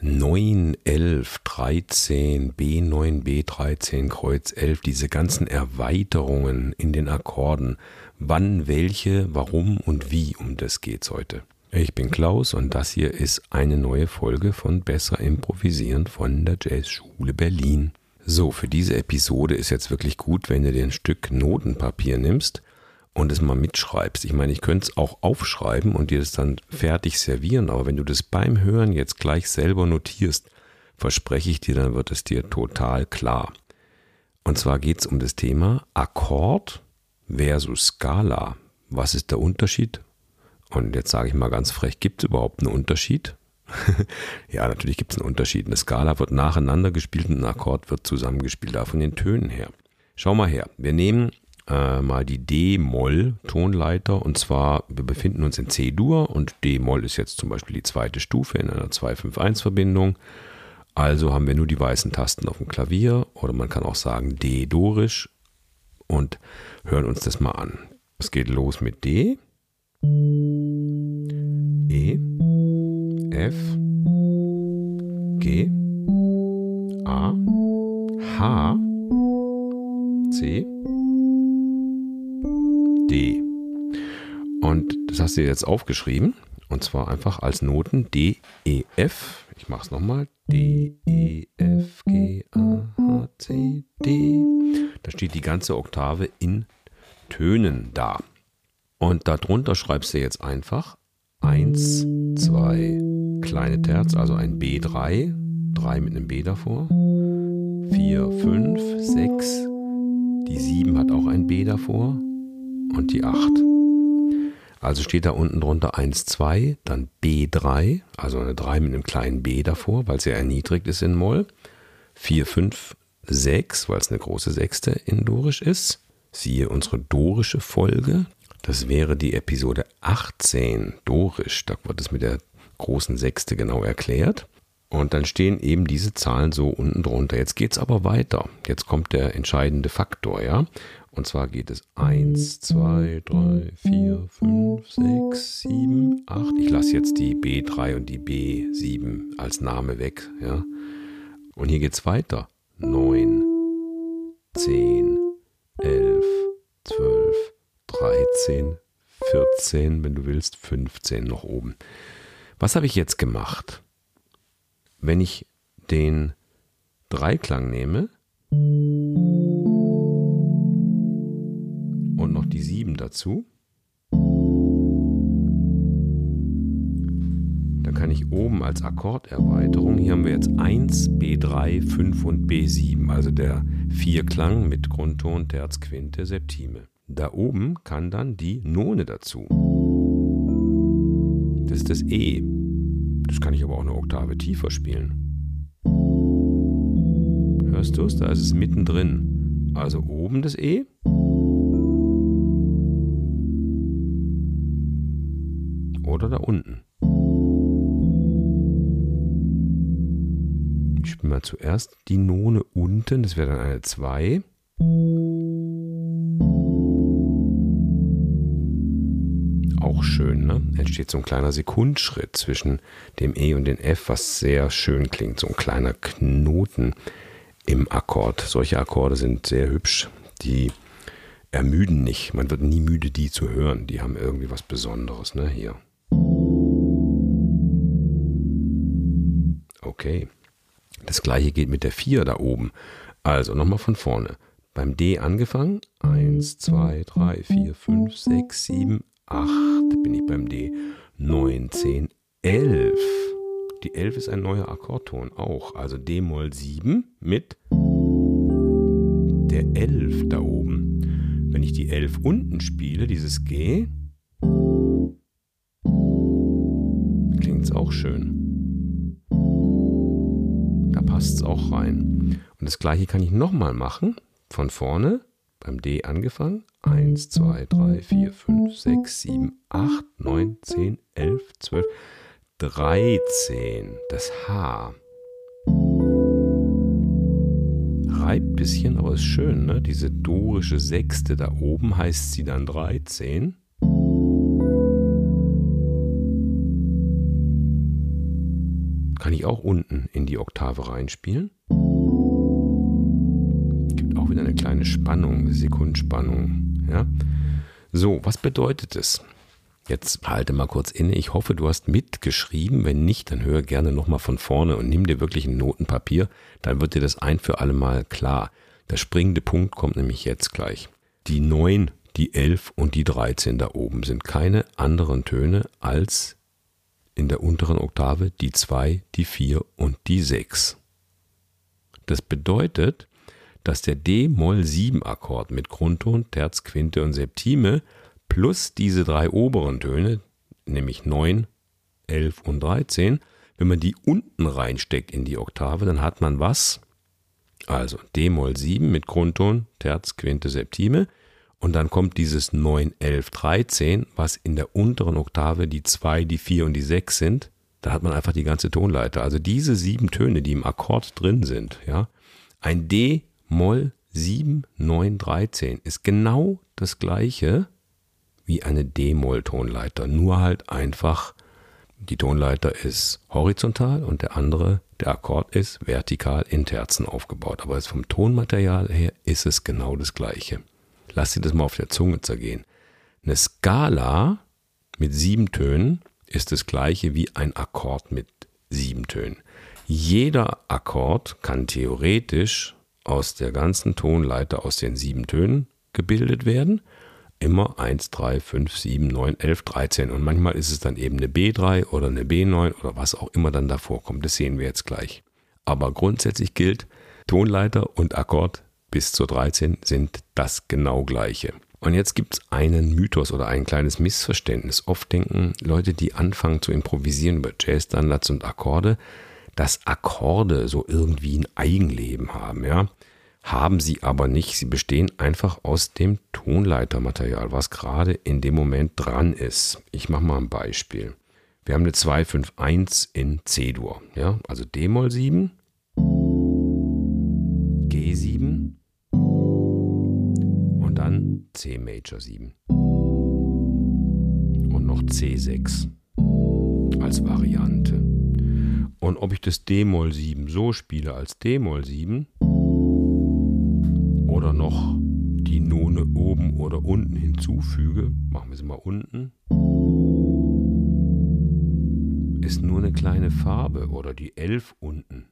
9, 11, 13, B9, B13, Kreuz 11, diese ganzen Erweiterungen in den Akkorden. Wann, welche, warum und wie, um das geht's heute. Ich bin Klaus und das hier ist eine neue Folge von Besser Improvisieren von der Jazzschule Berlin. So, für diese Episode ist jetzt wirklich gut, wenn du dir ein Stück Notenpapier nimmst und es mal mitschreibst. Ich meine, ich könnte es auch aufschreiben und dir das dann fertig servieren, aber wenn du das beim Hören jetzt gleich selber notierst, verspreche ich dir, dann wird es dir total klar. Und zwar geht es um das Thema Akkord versus Skala. Was ist der Unterschied? Und jetzt sage ich mal ganz frech, gibt es überhaupt einen Unterschied? ja, natürlich gibt es einen Unterschied. Eine Skala wird nacheinander gespielt und ein Akkord wird zusammengespielt, da von den Tönen her. Schau mal her, wir nehmen äh, mal die D-Moll-Tonleiter und zwar, wir befinden uns in C-Dur und D-Moll ist jetzt zum Beispiel die zweite Stufe in einer 2-5-1-Verbindung. Also haben wir nur die weißen Tasten auf dem Klavier oder man kann auch sagen D-Dorisch und hören uns das mal an. Es geht los mit D, E, F, G, A, H, C, hast du jetzt aufgeschrieben. Und zwar einfach als Noten D, E, F. Ich mache es nochmal. D, E, F, G, A, H, C, D. Da steht die ganze Oktave in Tönen da. Und darunter schreibst du jetzt einfach 1, 2, kleine Terz, also ein B3, 3 mit einem B davor, 4, 5, 6, die 7 hat auch ein B davor, und die 8. Also steht da unten drunter 1, 2, dann B3, also eine 3 mit einem kleinen B davor, weil es ja erniedrigt ist in Moll. 4, 5, 6, weil es eine große Sechste in Dorisch ist. Siehe unsere dorische Folge. Das wäre die Episode 18 Dorisch. Da wird es mit der großen Sechste genau erklärt. Und dann stehen eben diese Zahlen so unten drunter. Jetzt geht es aber weiter. Jetzt kommt der entscheidende Faktor, ja. Und zwar geht es 1, 2, 3, 4, 5, 6, 7, 8. Ich lasse jetzt die B3 und die B7 als Name weg. Ja? Und hier geht es weiter. 9, 10, 11, 12, 13, 14, wenn du willst, 15 noch oben. Was habe ich jetzt gemacht? Wenn ich den Dreiklang nehme, und noch die 7 dazu. Dann kann ich oben als Akkorderweiterung, hier haben wir jetzt 1, B3, 5 und B7, also der Vierklang mit Grundton, Terz, Quinte, Septime. Da oben kann dann die None dazu. Das ist das E. Das kann ich aber auch eine Oktave tiefer spielen. Hörst du es? Da ist es mittendrin. Also oben das E oder da unten. Ich spiele mal zuerst die None unten, das wäre dann eine 2. Auch schön, ne? Entsteht so ein kleiner Sekundschritt zwischen dem E und dem F, was sehr schön klingt. So ein kleiner Knoten im Akkord. Solche Akkorde sind sehr hübsch. Die ermüden nicht. Man wird nie müde, die zu hören. Die haben irgendwie was Besonderes, ne? Hier. Okay. Das gleiche geht mit der 4 da oben. Also nochmal von vorne. Beim D angefangen. 1, 2, 3, 4, 5, 6, 7, 8. Bin ich beim D. 9, 10, 11. Die 11 ist ein neuer Akkordton auch. Also D-Moll 7 mit der 11 da oben. Wenn ich die 11 unten spiele, dieses G, klingt es auch schön passt es auch rein. Und das gleiche kann ich nochmal machen. Von vorne, beim D angefangen. 1, 2, 3, 4, 5, 6, 7, 8, 9, 10, 11, 12, 13. Das H. Reibt bisschen, aber ist schön, ne? Diese dorische Sechste da oben heißt sie dann 13. kann ich auch unten in die Oktave reinspielen. Gibt auch wieder eine kleine Spannung, Sekundenspannung. Ja? So, was bedeutet es? Jetzt halte mal kurz inne. Ich hoffe, du hast mitgeschrieben. Wenn nicht, dann höre gerne nochmal von vorne und nimm dir wirklich ein Notenpapier. Dann wird dir das ein für alle Mal klar. Der springende Punkt kommt nämlich jetzt gleich. Die 9, die 11 und die 13 da oben sind keine anderen Töne als in der unteren Oktave die 2, die 4 und die 6. Das bedeutet, dass der D-Moll-7-Akkord mit Grundton, Terz, Quinte und Septime plus diese drei oberen Töne, nämlich 9, 11 und 13, wenn man die unten reinsteckt in die Oktave, dann hat man was? Also D-Moll 7 mit Grundton, Terz, Quinte, Septime. Und dann kommt dieses 9, 11, 13, was in der unteren Oktave die 2, die 4 und die 6 sind. Da hat man einfach die ganze Tonleiter. Also diese sieben Töne, die im Akkord drin sind, ja. Ein D, Moll 7, 9, 13 ist genau das gleiche wie eine D-Moll-Tonleiter, nur halt einfach die Tonleiter ist horizontal und der andere, der Akkord ist vertikal in Terzen aufgebaut. Aber vom Tonmaterial her ist es genau das gleiche. Lass dir das mal auf der Zunge zergehen. Eine Skala mit sieben Tönen ist das gleiche wie ein Akkord mit sieben Tönen. Jeder Akkord kann theoretisch aus der ganzen Tonleiter aus den sieben Tönen gebildet werden immer 1, 3, 5, 7, 9, 11, 13. Und manchmal ist es dann eben eine B3 oder eine B9 oder was auch immer dann davor kommt. Das sehen wir jetzt gleich. Aber grundsätzlich gilt, Tonleiter und Akkord bis zur 13 sind das genau gleiche. Und jetzt gibt es einen Mythos oder ein kleines Missverständnis. Oft denken Leute, die anfangen zu improvisieren über Jazz-Standards und Akkorde, dass Akkorde so irgendwie ein Eigenleben haben, ja haben sie aber nicht. Sie bestehen einfach aus dem Tonleitermaterial, was gerade in dem Moment dran ist. Ich mache mal ein Beispiel. Wir haben eine 251 in C-Dur, ja, also D-Moll 7, G7 und dann C Major 7 und noch C6 als Variante. Und ob ich das D-Moll 7 so spiele als D-Moll 7 oder noch die None oben oder unten hinzufüge, machen wir sie mal unten, ist nur eine kleine Farbe oder die 11 unten.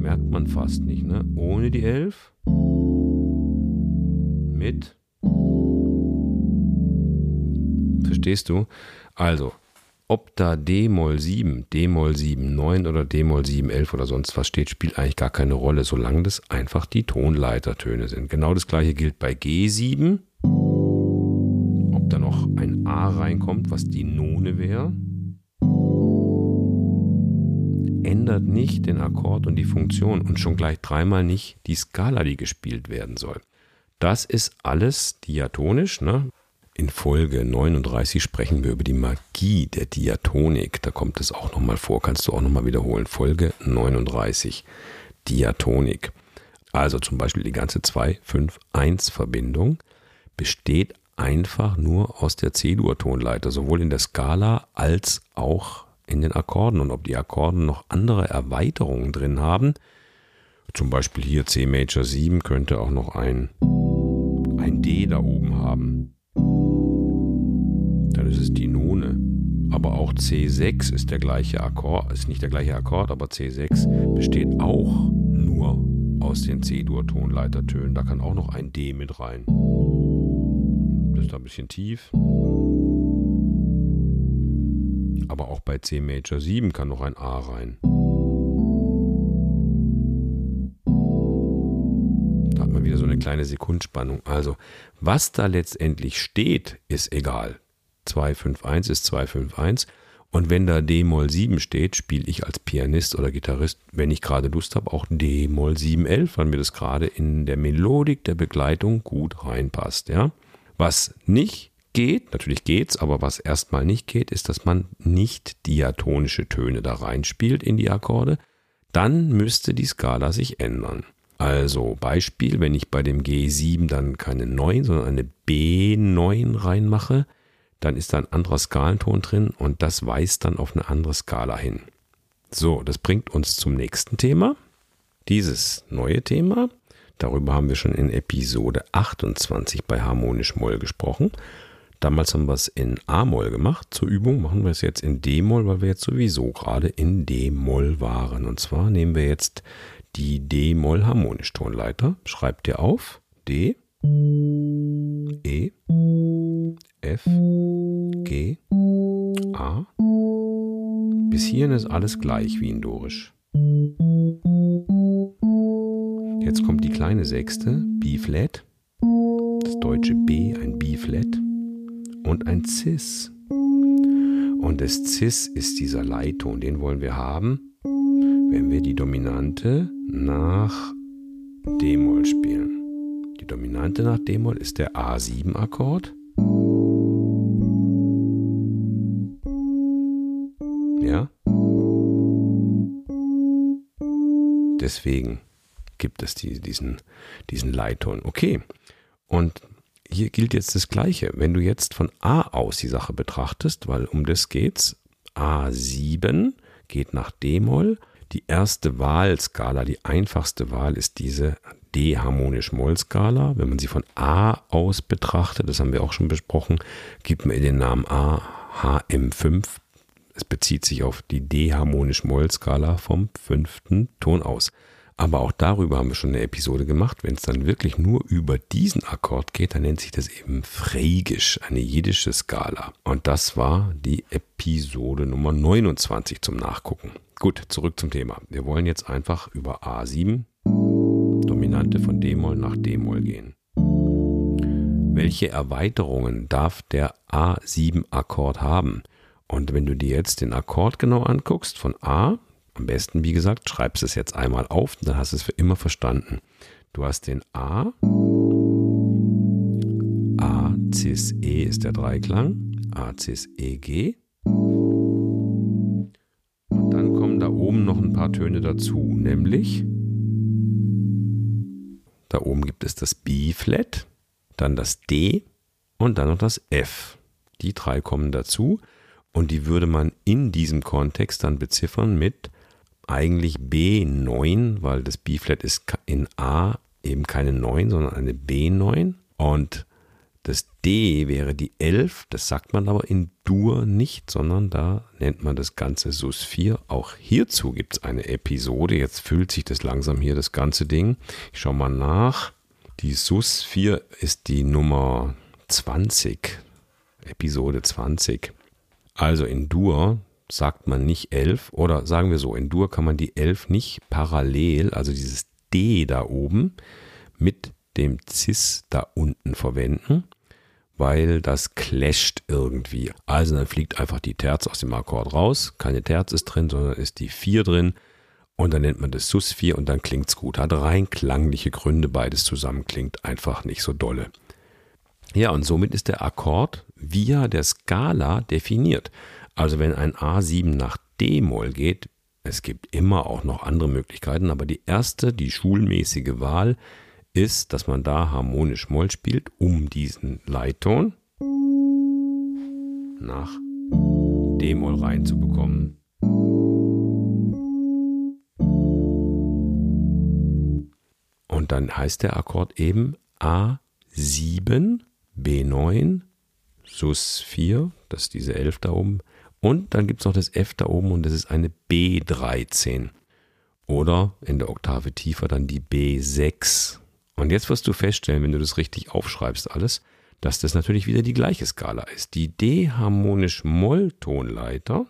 Merkt man fast nicht, ne? Ohne die 11, mit. Verstehst du? Also, ob da D-Moll 7, D-Moll 7, 9 oder D-Moll 7, 11 oder sonst was steht, spielt eigentlich gar keine Rolle, solange das einfach die Tonleitertöne sind. Genau das gleiche gilt bei G7. Ob da noch ein A reinkommt, was die None wäre, ändert nicht den Akkord und die Funktion und schon gleich dreimal nicht die Skala, die gespielt werden soll. Das ist alles diatonisch, ne? In Folge 39 sprechen wir über die Magie der Diatonik. Da kommt es auch nochmal vor, kannst du auch nochmal wiederholen. Folge 39, Diatonik. Also zum Beispiel die ganze 2-5-1-Verbindung besteht einfach nur aus der C-Dur-Tonleiter, sowohl in der Skala als auch in den Akkorden. Und ob die Akkorden noch andere Erweiterungen drin haben, zum Beispiel hier C Major 7 könnte auch noch ein, ein D da oben haben dann ist es die None. Aber auch C6 ist der gleiche Akkord, ist nicht der gleiche Akkord, aber C6 besteht auch nur aus den C-Dur-Tonleitertönen. Da kann auch noch ein D mit rein. Das ist da ein bisschen tief. Aber auch bei C Major 7 kann noch ein A rein. Kleine Sekundenspannung. Also, was da letztendlich steht, ist egal. 251 ist 251. Und wenn da D-Moll 7 steht, spiele ich als Pianist oder Gitarrist, wenn ich gerade Lust habe, auch D-Moll 711, weil mir das gerade in der Melodik der Begleitung gut reinpasst. Ja? Was nicht geht, natürlich geht's, aber was erstmal nicht geht, ist, dass man nicht diatonische Töne da reinspielt in die Akkorde. Dann müsste die Skala sich ändern. Also Beispiel, wenn ich bei dem G7 dann keine 9, sondern eine B9 reinmache, dann ist da ein anderer Skalenton drin und das weist dann auf eine andere Skala hin. So, das bringt uns zum nächsten Thema. Dieses neue Thema, darüber haben wir schon in Episode 28 bei Harmonisch Moll gesprochen. Damals haben wir es in A-Moll gemacht. Zur Übung machen wir es jetzt in D-Moll, weil wir jetzt sowieso gerade in D-Moll waren. Und zwar nehmen wir jetzt die D-Moll-Harmonisch-Tonleiter. Schreibt ihr auf D, E, F, G, A. Bis hierhin ist alles gleich wie in Dorisch. Jetzt kommt die kleine Sechste, B-Flat. Das deutsche B, ein B-Flat. Und ein Cis. Und das Cis ist dieser Leitton, den wollen wir haben, wenn wir die Dominante nach D-Moll spielen. Die Dominante nach D-Moll ist der A7-Akkord. Ja? Deswegen gibt es die, diesen, diesen Leitton. Okay. Und hier gilt jetzt das Gleiche. Wenn du jetzt von A aus die Sache betrachtest, weil um das geht's, A7 geht nach D-Moll. Die erste Wahlskala, die einfachste Wahl ist diese D-harmonisch-Moll-Skala. Wenn man sie von A aus betrachtet, das haben wir auch schon besprochen, gibt man den Namen A HM5. Es bezieht sich auf die D-harmonisch-Moll-Skala vom fünften Ton aus. Aber auch darüber haben wir schon eine Episode gemacht. Wenn es dann wirklich nur über diesen Akkord geht, dann nennt sich das eben Phrygisch, eine jiddische Skala. Und das war die Episode Nummer 29 zum Nachgucken. Gut, zurück zum Thema. Wir wollen jetzt einfach über A7, Dominante von D-Moll nach D-Moll gehen. Welche Erweiterungen darf der A7-Akkord haben? Und wenn du dir jetzt den Akkord genau anguckst, von A, am besten, wie gesagt, schreibst es jetzt einmal auf, dann hast du es für immer verstanden. Du hast den A. A, Cis, E ist der Dreiklang. A, Cis, E, G. paar Töne dazu, nämlich da oben gibt es das B-Flat, dann das D und dann noch das F. Die drei kommen dazu und die würde man in diesem Kontext dann beziffern mit eigentlich B9, weil das B-Flat ist in A eben keine 9, sondern eine B9. Und das D wäre die 11, das sagt man aber in Dur nicht, sondern da nennt man das Ganze Sus 4. Auch hierzu gibt es eine Episode. Jetzt füllt sich das langsam hier, das ganze Ding. Ich schaue mal nach. Die Sus 4 ist die Nummer 20, Episode 20. Also in Dur sagt man nicht 11 oder sagen wir so, in Dur kann man die 11 nicht parallel, also dieses D da oben, mit dem Cis da unten verwenden, weil das clasht irgendwie. Also dann fliegt einfach die Terz aus dem Akkord raus, keine Terz ist drin, sondern ist die 4 drin und dann nennt man das Sus 4 und dann klingt es gut. Hat rein klangliche Gründe, beides zusammen klingt einfach nicht so dolle. Ja, und somit ist der Akkord via der Skala definiert. Also wenn ein A7 nach D-Moll geht, es gibt immer auch noch andere Möglichkeiten, aber die erste, die schulmäßige Wahl ist, dass man da harmonisch Moll spielt, um diesen Leitton nach D-Moll reinzubekommen. Und dann heißt der Akkord eben A7, B9, Sus 4, das ist diese 11 da oben, und dann gibt es noch das F da oben und das ist eine B13. Oder in der Oktave tiefer dann die B6. Und jetzt wirst du feststellen, wenn du das richtig aufschreibst alles, dass das natürlich wieder die gleiche Skala ist. Die D-harmonisch-Moll-Tonleiter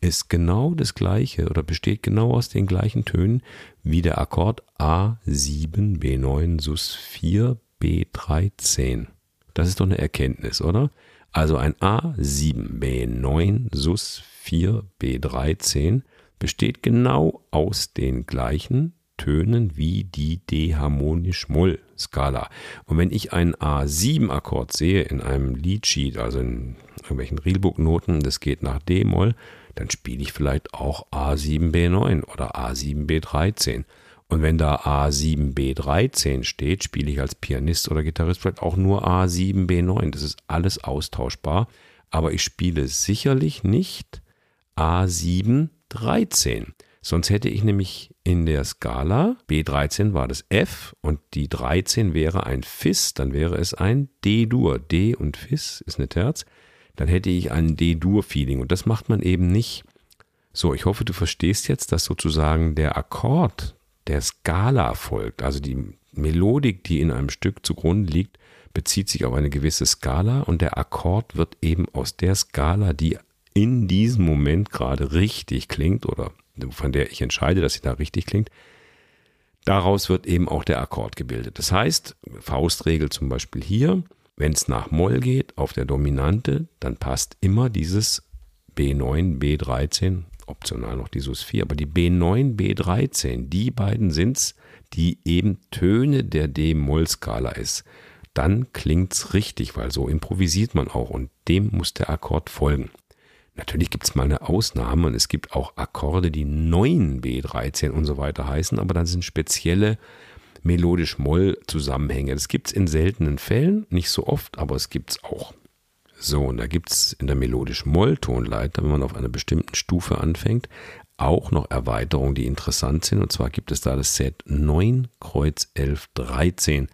ist genau das gleiche oder besteht genau aus den gleichen Tönen wie der Akkord A7, B9, Sus 4, B13. Das ist doch eine Erkenntnis, oder? Also ein A7, B9, Sus 4, B13 besteht genau aus den gleichen Tönen wie die D-harmonisch-Moll-Skala. Und wenn ich einen A7-Akkord sehe in einem Leadsheet, also in irgendwelchen Reelbook-Noten, das geht nach D-Moll, dann spiele ich vielleicht auch A7B9 oder A7B13. Und wenn da A7B13 steht, spiele ich als Pianist oder Gitarrist vielleicht auch nur A7B9. Das ist alles austauschbar. Aber ich spiele sicherlich nicht A713. Sonst hätte ich nämlich in der Skala, B13 war das F und die 13 wäre ein Fis, dann wäre es ein D-Dur. D und Fis ist eine Terz. Dann hätte ich ein D-Dur-Feeling und das macht man eben nicht. So, ich hoffe, du verstehst jetzt, dass sozusagen der Akkord der Skala folgt. Also die Melodik, die in einem Stück zugrunde liegt, bezieht sich auf eine gewisse Skala und der Akkord wird eben aus der Skala, die in diesem Moment gerade richtig klingt oder von der ich entscheide, dass sie da richtig klingt, daraus wird eben auch der Akkord gebildet. Das heißt, Faustregel zum Beispiel hier, wenn es nach Moll geht auf der Dominante, dann passt immer dieses B9, B13 optional noch die SUS4, aber die B9, B13, die beiden sind es, die eben Töne der D-Moll-Skala ist. Dann klingt es richtig, weil so improvisiert man auch und dem muss der Akkord folgen. Natürlich gibt es mal eine Ausnahme und es gibt auch Akkorde, die 9 B13 und so weiter heißen, aber dann sind spezielle melodisch-Moll-Zusammenhänge. Das gibt es in seltenen Fällen, nicht so oft, aber es gibt es auch. So, und da gibt es in der melodisch-Moll-Tonleiter, wenn man auf einer bestimmten Stufe anfängt, auch noch Erweiterungen, die interessant sind. Und zwar gibt es da das Set 9 Kreuz 11 13.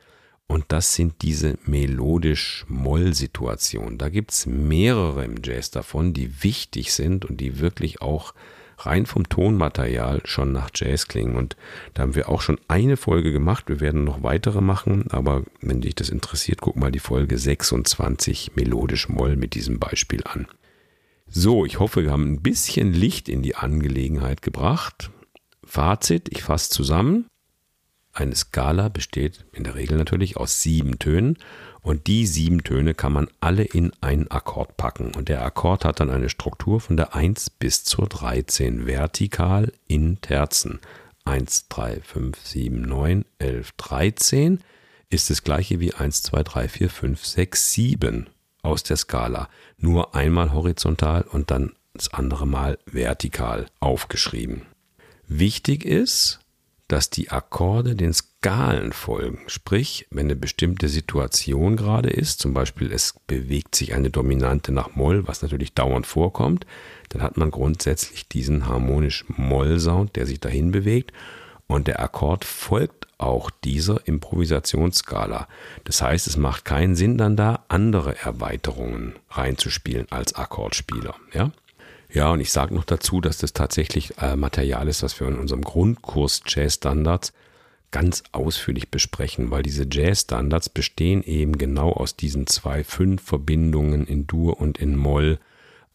Und das sind diese melodisch-Moll-Situationen. Da gibt es mehrere im Jazz davon, die wichtig sind und die wirklich auch rein vom Tonmaterial schon nach Jazz klingen. Und da haben wir auch schon eine Folge gemacht. Wir werden noch weitere machen, aber wenn dich das interessiert, guck mal die Folge 26 melodisch Moll mit diesem Beispiel an. So, ich hoffe, wir haben ein bisschen Licht in die Angelegenheit gebracht. Fazit, ich fasse zusammen. Eine Skala besteht in der Regel natürlich aus sieben Tönen und die sieben Töne kann man alle in einen Akkord packen. Und der Akkord hat dann eine Struktur von der 1 bis zur 13 vertikal in Terzen. 1, 3, 5, 7, 9, 11, 13 ist das gleiche wie 1, 2, 3, 4, 5, 6, 7 aus der Skala. Nur einmal horizontal und dann das andere Mal vertikal aufgeschrieben. Wichtig ist, dass die Akkorde den Skalen folgen. Sprich, wenn eine bestimmte Situation gerade ist, zum Beispiel es bewegt sich eine Dominante nach Moll, was natürlich dauernd vorkommt, dann hat man grundsätzlich diesen harmonisch Moll-Sound, der sich dahin bewegt und der Akkord folgt auch dieser Improvisationsskala. Das heißt, es macht keinen Sinn, dann da andere Erweiterungen reinzuspielen als Akkordspieler. Ja? Ja, und ich sage noch dazu, dass das tatsächlich äh, Material ist, was wir in unserem Grundkurs Jazz Standards ganz ausführlich besprechen, weil diese Jazz Standards bestehen eben genau aus diesen zwei Fünf-Verbindungen in Dur und in Moll,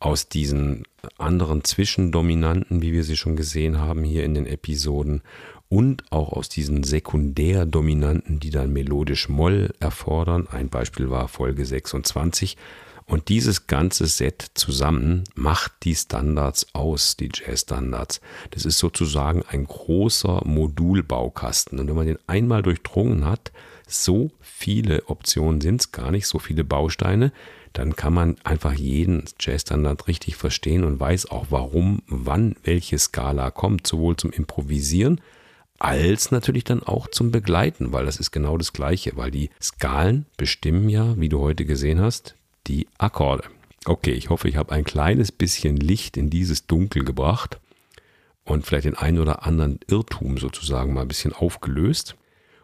aus diesen anderen Zwischendominanten, wie wir sie schon gesehen haben hier in den Episoden, und auch aus diesen Sekundärdominanten, die dann melodisch Moll erfordern. Ein Beispiel war Folge 26 und dieses ganze Set zusammen macht die Standards aus, die Jazz-Standards. Das ist sozusagen ein großer Modulbaukasten. Und wenn man den einmal durchdrungen hat, so viele Optionen sind es gar nicht, so viele Bausteine, dann kann man einfach jeden Jazz-Standard richtig verstehen und weiß auch, warum, wann welche Skala kommt, sowohl zum Improvisieren als natürlich dann auch zum Begleiten, weil das ist genau das Gleiche, weil die Skalen bestimmen ja, wie du heute gesehen hast, die Akkorde. Okay, ich hoffe, ich habe ein kleines bisschen Licht in dieses Dunkel gebracht und vielleicht den einen oder anderen Irrtum sozusagen mal ein bisschen aufgelöst.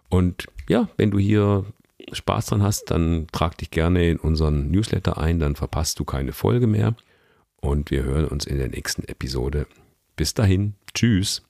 Und ja, wenn du hier Spaß dran hast, dann trag dich gerne in unseren Newsletter ein, dann verpasst du keine Folge mehr. Und wir hören uns in der nächsten Episode. Bis dahin, tschüss.